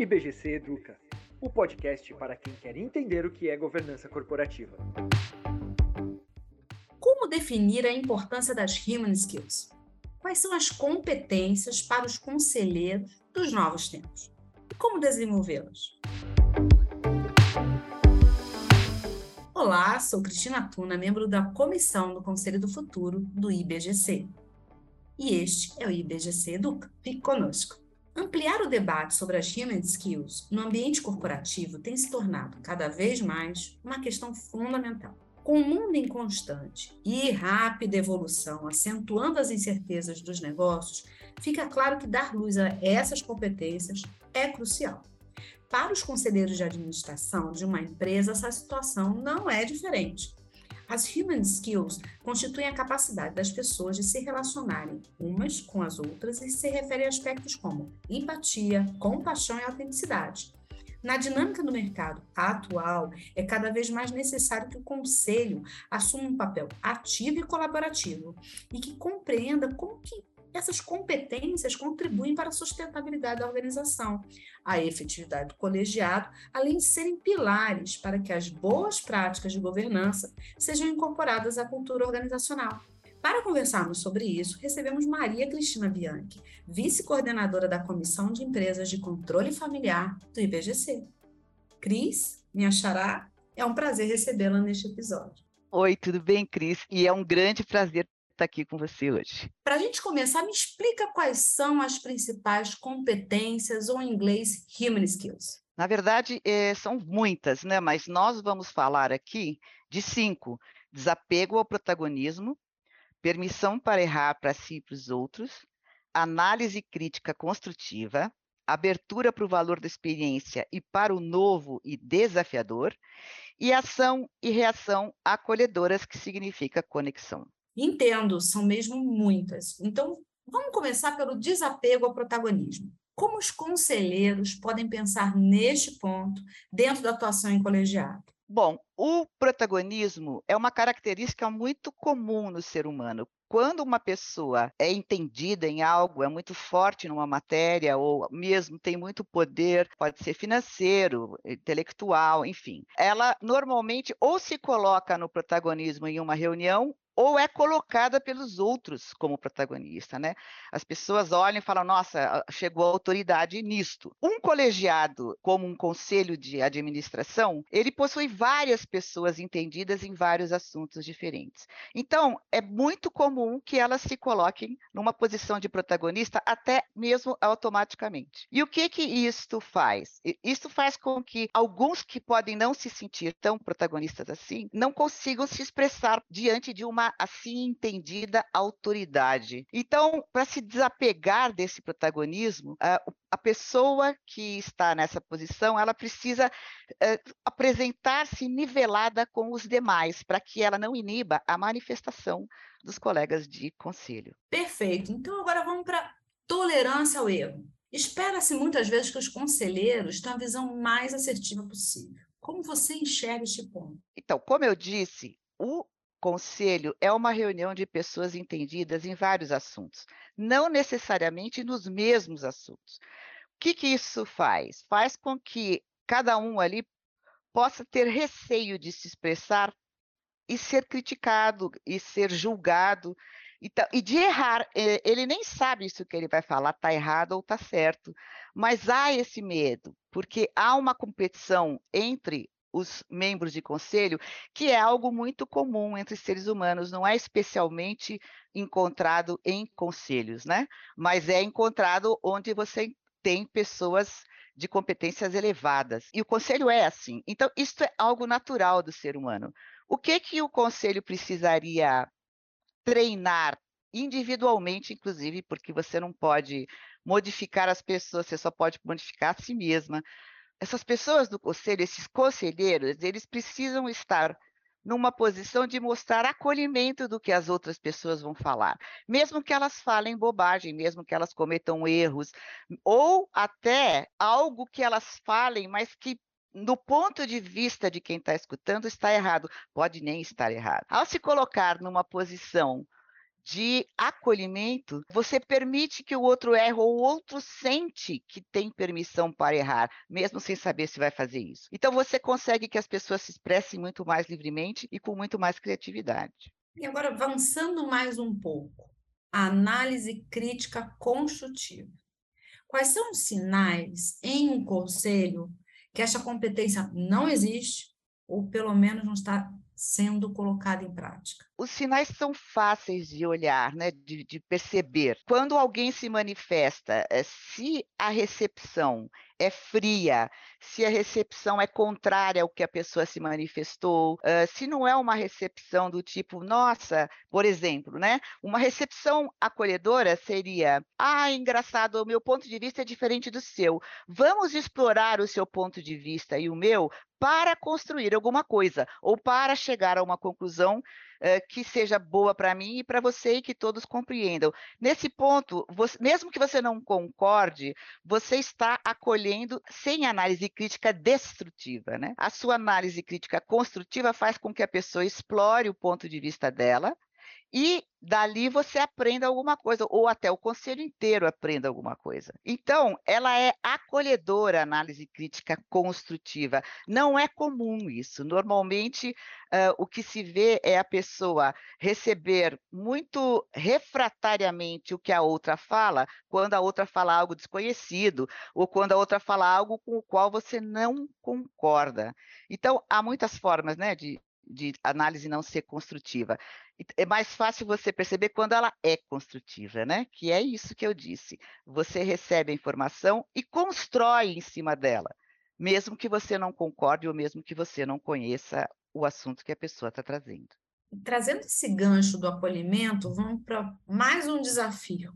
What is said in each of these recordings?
IBGC Educa, o podcast para quem quer entender o que é governança corporativa. Como definir a importância das Human Skills? Quais são as competências para os conselheiros dos novos tempos? E como desenvolvê-las? Olá, sou Cristina Tuna, membro da Comissão do Conselho do Futuro do IBGC. E este é o IBGC Educa. Fique conosco. Ampliar o debate sobre as human skills no ambiente corporativo tem se tornado cada vez mais uma questão fundamental. Com o mundo em constante e rápida evolução, acentuando as incertezas dos negócios, fica claro que dar luz a essas competências é crucial. Para os conselheiros de administração de uma empresa, essa situação não é diferente. As human skills constituem a capacidade das pessoas de se relacionarem umas com as outras e se refere a aspectos como empatia, compaixão e autenticidade. Na dinâmica do mercado atual, é cada vez mais necessário que o conselho assuma um papel ativo e colaborativo e que compreenda como que essas competências contribuem para a sustentabilidade da organização, a efetividade do colegiado, além de serem pilares para que as boas práticas de governança sejam incorporadas à cultura organizacional. Para conversarmos sobre isso, recebemos Maria Cristina Bianchi, vice-coordenadora da Comissão de Empresas de Controle Familiar do IBGC. Cris, minha xará, é um prazer recebê-la neste episódio. Oi, tudo bem, Cris? E é um grande prazer estar aqui com você hoje. Para a gente começar, me explica quais são as principais competências, ou em inglês, human skills. Na verdade, é, são muitas, né? Mas nós vamos falar aqui de cinco: desapego ao protagonismo, permissão para errar para si e para os outros, análise crítica construtiva, abertura para o valor da experiência e para o novo e desafiador, e ação e reação acolhedoras, que significa conexão. Entendo, são mesmo muitas. Então, vamos começar pelo desapego ao protagonismo. Como os conselheiros podem pensar neste ponto dentro da atuação em colegiado? Bom, o protagonismo é uma característica muito comum no ser humano. Quando uma pessoa é entendida em algo, é muito forte numa matéria, ou mesmo tem muito poder, pode ser financeiro, intelectual, enfim, ela normalmente ou se coloca no protagonismo em uma reunião, ou é colocada pelos outros como protagonista, né? As pessoas olham e falam: nossa, chegou a autoridade nisto. Um colegiado, como um conselho de administração, ele possui várias pessoas entendidas em vários assuntos diferentes. Então, é muito comum que elas se coloquem numa posição de protagonista, até mesmo automaticamente. E o que que isto faz? Isso faz com que alguns que podem não se sentir tão protagonistas assim, não consigam se expressar diante de uma assim entendida autoridade. Então, para se desapegar desse protagonismo, a pessoa que está nessa posição, ela precisa apresentar-se nivelada com os demais, para que ela não iniba a manifestação dos colegas de conselho. Perfeito. Então, agora vamos para tolerância ao erro. Espera-se muitas vezes que os conselheiros tenham a visão mais assertiva possível. Como você enxerga este ponto? Então, como eu disse, o Conselho é uma reunião de pessoas entendidas em vários assuntos, não necessariamente nos mesmos assuntos. O que, que isso faz? Faz com que cada um ali possa ter receio de se expressar e ser criticado e ser julgado então, e de errar. Ele nem sabe isso que ele vai falar está errado ou está certo, mas há esse medo, porque há uma competição entre os membros de conselho, que é algo muito comum entre seres humanos, não é especialmente encontrado em conselhos, né? Mas é encontrado onde você tem pessoas de competências elevadas. E o conselho é assim. Então, isso é algo natural do ser humano. O que que o conselho precisaria treinar individualmente, inclusive, porque você não pode modificar as pessoas, você só pode modificar a si mesma essas pessoas do conselho, esses conselheiros, eles precisam estar numa posição de mostrar acolhimento do que as outras pessoas vão falar, mesmo que elas falem bobagem, mesmo que elas cometam erros, ou até algo que elas falem, mas que do ponto de vista de quem está escutando está errado, pode nem estar errado. Ao se colocar numa posição de acolhimento, você permite que o outro erre ou o outro sente que tem permissão para errar, mesmo sem saber se vai fazer isso. Então você consegue que as pessoas se expressem muito mais livremente e com muito mais criatividade. E agora avançando mais um pouco, a análise crítica construtiva. Quais são os sinais em um conselho que essa competência não existe ou pelo menos não está sendo colocada em prática? Os sinais são fáceis de olhar, né, de, de perceber. Quando alguém se manifesta, eh, se a recepção é fria, se a recepção é contrária ao que a pessoa se manifestou, se não é uma recepção do tipo, nossa, por exemplo, né? Uma recepção acolhedora seria, ah, engraçado, o meu ponto de vista é diferente do seu. Vamos explorar o seu ponto de vista e o meu para construir alguma coisa ou para chegar a uma conclusão uh, que seja boa para mim e para você e que todos compreendam. Nesse ponto, você, mesmo que você não concorde, você está acolhendo sem análise crítica destrutiva. Né? A sua análise crítica construtiva faz com que a pessoa explore o ponto de vista dela, e dali você aprenda alguma coisa, ou até o conselho inteiro aprenda alguma coisa. Então, ela é acolhedora, análise crítica construtiva. Não é comum isso. Normalmente, uh, o que se vê é a pessoa receber muito refratariamente o que a outra fala, quando a outra fala algo desconhecido, ou quando a outra fala algo com o qual você não concorda. Então, há muitas formas né, de, de análise não ser construtiva. É mais fácil você perceber quando ela é construtiva, né? Que é isso que eu disse. Você recebe a informação e constrói em cima dela, mesmo que você não concorde ou mesmo que você não conheça o assunto que a pessoa está trazendo. Trazendo esse gancho do acolhimento, vamos para mais um desafio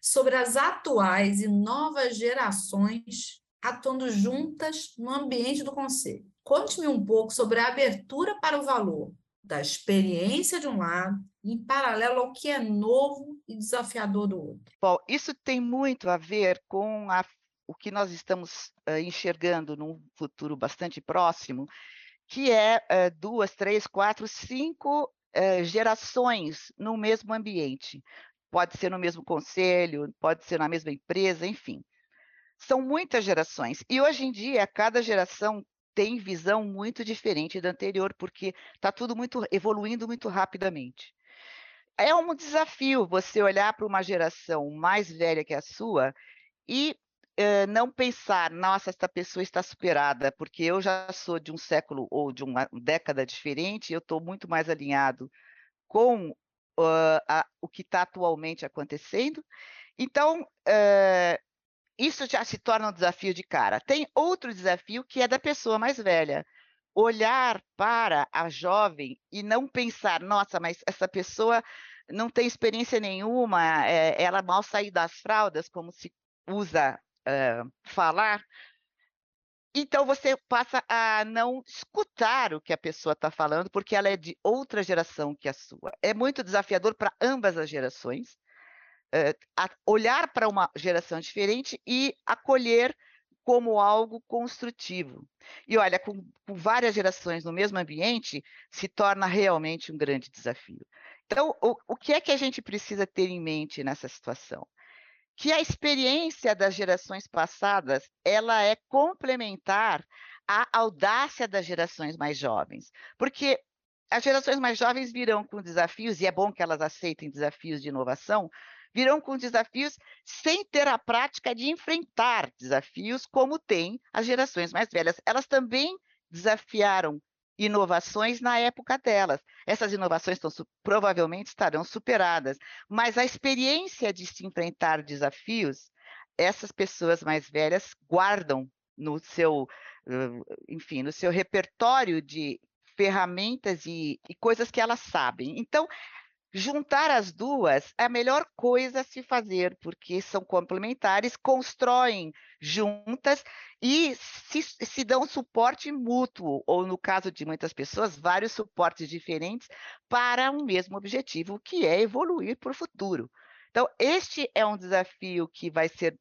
sobre as atuais e novas gerações atuando juntas no ambiente do conselho. Conte-me um pouco sobre a abertura para o valor da experiência de um lado, em paralelo ao que é novo e desafiador do outro. Bom, isso tem muito a ver com a, o que nós estamos uh, enxergando num futuro bastante próximo, que é uh, duas, três, quatro, cinco uh, gerações no mesmo ambiente. Pode ser no mesmo conselho, pode ser na mesma empresa, enfim. São muitas gerações. E hoje em dia, cada geração tem visão muito diferente da anterior, porque está tudo muito evoluindo muito rapidamente. É um desafio você olhar para uma geração mais velha que a sua e uh, não pensar, nossa, essa pessoa está superada, porque eu já sou de um século ou de uma década diferente, eu estou muito mais alinhado com uh, a, o que está atualmente acontecendo. Então, uh, isso já se torna um desafio de cara. Tem outro desafio que é da pessoa mais velha. Olhar para a jovem e não pensar, nossa, mas essa pessoa não tem experiência nenhuma, é, ela mal saiu das fraldas, como se usa uh, falar. Então você passa a não escutar o que a pessoa está falando, porque ela é de outra geração que a sua. É muito desafiador para ambas as gerações olhar para uma geração diferente e acolher como algo construtivo. E olha, com, com, várias gerações no mesmo ambiente, se torna realmente um grande desafio. Então, o, o que é que a gente precisa ter em mente nessa situação? Que a experiência das gerações passadas, ela é complementar à audácia das gerações mais jovens. Porque as gerações mais jovens virão com desafios, e é bom que elas aceitem desafios de inovação, virão com desafios sem ter a prática de enfrentar desafios como têm as gerações mais velhas. Elas também desafiaram inovações na época delas. Essas inovações estão, provavelmente estarão superadas, mas a experiência de se enfrentar desafios, essas pessoas mais velhas guardam no seu, enfim, no seu repertório de ferramentas e, e coisas que elas sabem. Então, juntar as duas é a melhor coisa a se fazer, porque são complementares, constroem juntas e se, se dão suporte mútuo, ou no caso de muitas pessoas, vários suportes diferentes para um mesmo objetivo, que é evoluir para o futuro. Então, este é um desafio que vai ser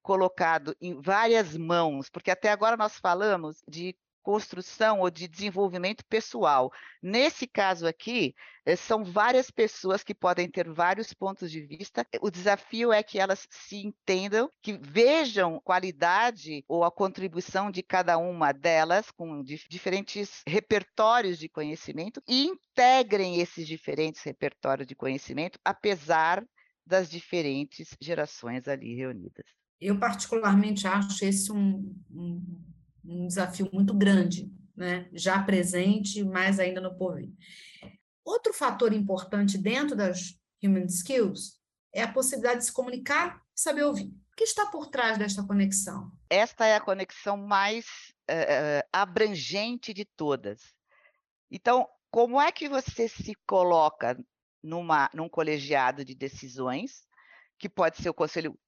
colocado em várias mãos, porque até agora nós falamos de construção ou de desenvolvimento pessoal. Nesse caso aqui, eh, são várias pessoas que podem ter vários pontos de vista. O desafio é que elas se entendam, que vejam qualidade ou a contribuição de cada uma delas com diferentes repertórios de conhecimento e integrem esses diferentes repertórios de conhecimento, apesar das diferentes gerações ali reunidas. Eu particularmente acho esse um, um um desafio muito grande, né? já presente, mas ainda no porvir. Outro fator importante dentro das human skills é a possibilidade de se comunicar e saber ouvir. O que está por trás desta conexão? Esta é a conexão mais uh, abrangente de todas. Então, como é que você se coloca numa, num colegiado de decisões, que pode ser o conselho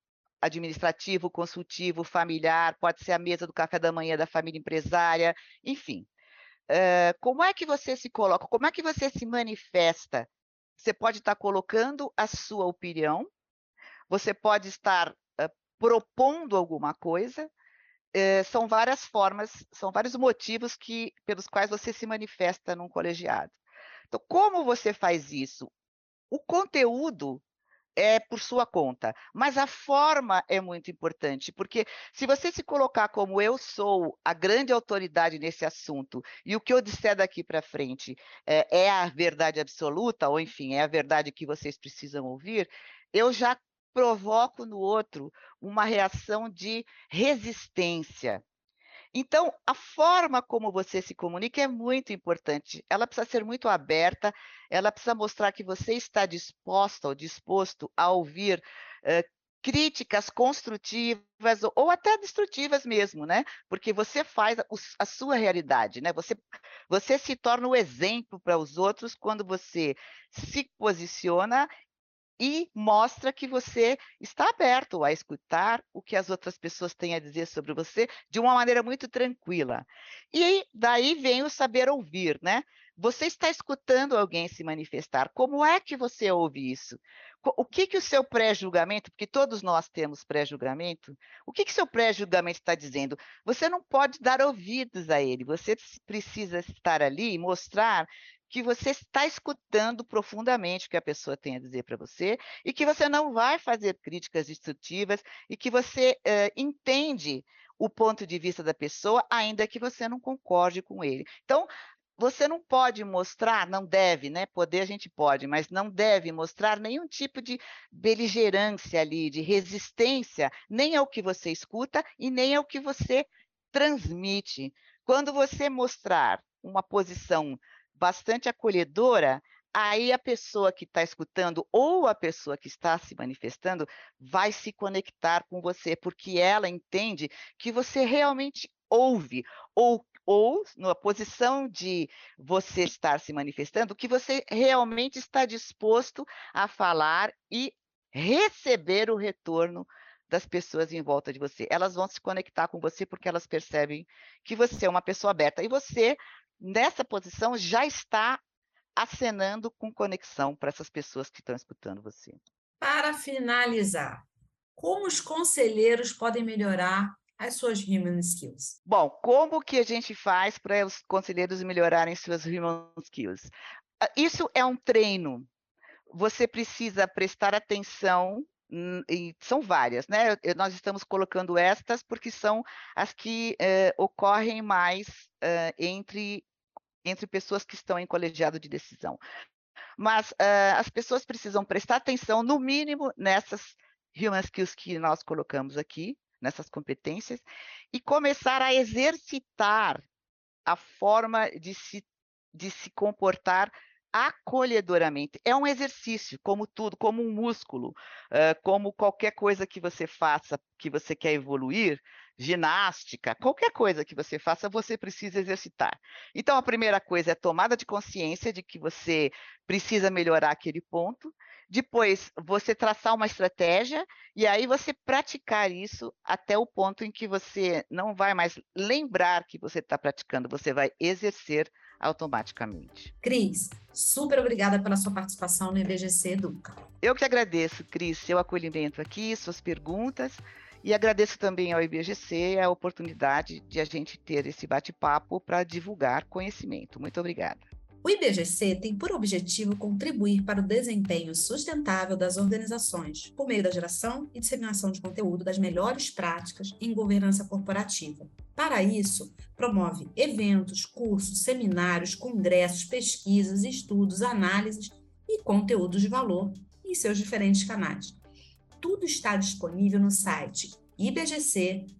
administrativo, consultivo, familiar, pode ser a mesa do café da manhã da família empresária, enfim. Uh, como é que você se coloca? Como é que você se manifesta? Você pode estar colocando a sua opinião, você pode estar uh, propondo alguma coisa, uh, são várias formas, são vários motivos que, pelos quais você se manifesta num colegiado. Então, como você faz isso? O conteúdo é por sua conta, mas a forma é muito importante, porque se você se colocar como eu sou a grande autoridade nesse assunto e o que eu disser daqui para frente é, é, a verdade absoluta, ou enfim, é a verdade que vocês precisam ouvir, eu já provoco no outro uma reação de resistência. Então, a forma como você se comunica é muito importante. Ela precisa ser muito aberta, ela precisa mostrar que você está disposta ou disposto a ouvir uh, críticas construtivas ou, até destrutivas mesmo, né? Porque você faz a, sua realidade, né? Você, você se torna o exemplo para os outros quando você se posiciona e mostra que você está aberto a escutar o que as outras pessoas têm a dizer sobre você de uma maneira muito tranquila. E daí vem o saber ouvir, né? Você está escutando alguém se manifestar. Como é que você ouve isso? O que que o seu pré-julgamento, porque todos nós temos pré-julgamento, o que que seu pré-julgamento está dizendo? Você não pode dar ouvidos a ele. Você precisa estar ali e mostrar que você está escutando profundamente o que a pessoa tem a dizer para você e que você não vai fazer críticas destrutivas e que você uh, entende o ponto de vista da pessoa, ainda que você não concorde com ele. Então, você não pode mostrar, não deve, né? Poder a gente pode, mas não deve mostrar nenhum tipo de beligerância ali, de resistência, nem ao que você escuta e nem ao que você transmite. Quando você mostrar uma posição bastante acolhedora, aí a pessoa que está escutando ou a pessoa que está se manifestando vai se conectar com você, porque ela entende que você realmente ouve, ou, ou na posição de você estar se manifestando, que você realmente está disposto a falar e receber o retorno das pessoas em volta de você. Elas vão se conectar com você porque elas percebem que você é uma pessoa aberta. E você nessa posição já está acenando com conexão para essas pessoas que estão escutando você. Para finalizar, como os conselheiros podem melhorar as suas human skills? Bom, como que a gente faz para os conselheiros melhorarem suas human skills? Ah, isso é um treino. Você precisa prestar atenção e são várias, né? Nós estamos colocando estas porque são as que eh, ocorrem mais eh, entre entre pessoas que estão em colegiado de decisão. Mas uh, as pessoas precisam prestar atenção, no mínimo, nessas human skills que nós colocamos aqui, nessas competências, e começar a exercitar a forma de se, de se comportar acolhedoramente. É um exercício, como tudo, como um músculo, como qualquer coisa que você faça, que você quer evoluir, ginástica, qualquer coisa que você faça, você precisa exercitar. Então, a primeira coisa é tomada de consciência de que você precisa melhorar aquele ponto. Depois, você traçar uma estratégia e aí você praticar isso até o ponto em que você não vai mais lembrar que você está praticando, você vai exercer automaticamente. Cris, super obrigada pela sua participação no IBGC Educa. Eu que agradeço, Cris, seu acolhimento aqui, suas perguntas E agradeço também ao IBGC a oportunidade de a gente ter esse bate-papo para divulgar conhecimento. Muito obrigada. O IBGC tem por objetivo contribuir para o desempenho sustentável das organizações, por meio da geração e disseminação de conteúdo das melhores práticas em governança corporativa. Para isso, promove eventos, cursos, seminários, congressos, pesquisas, estudos, análises e conteúdos de valor em seus diferentes canais. Tudo está disponível no site ibgc.org.br.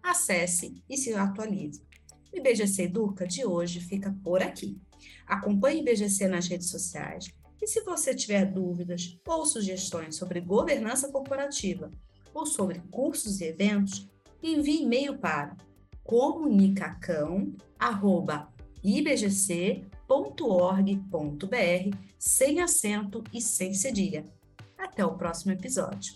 Acesse e se atualize. O IBGC Educa de hoje fica por aqui. Acompanhe o IBGC nas redes sociais e se você tiver dúvidas ou sugestões sobre governança corporativa ou sobre cursos e eventos, envie e-mail para comunicacão@ibgc.org.br sem acento e sem cedilha. Até o próximo episódio.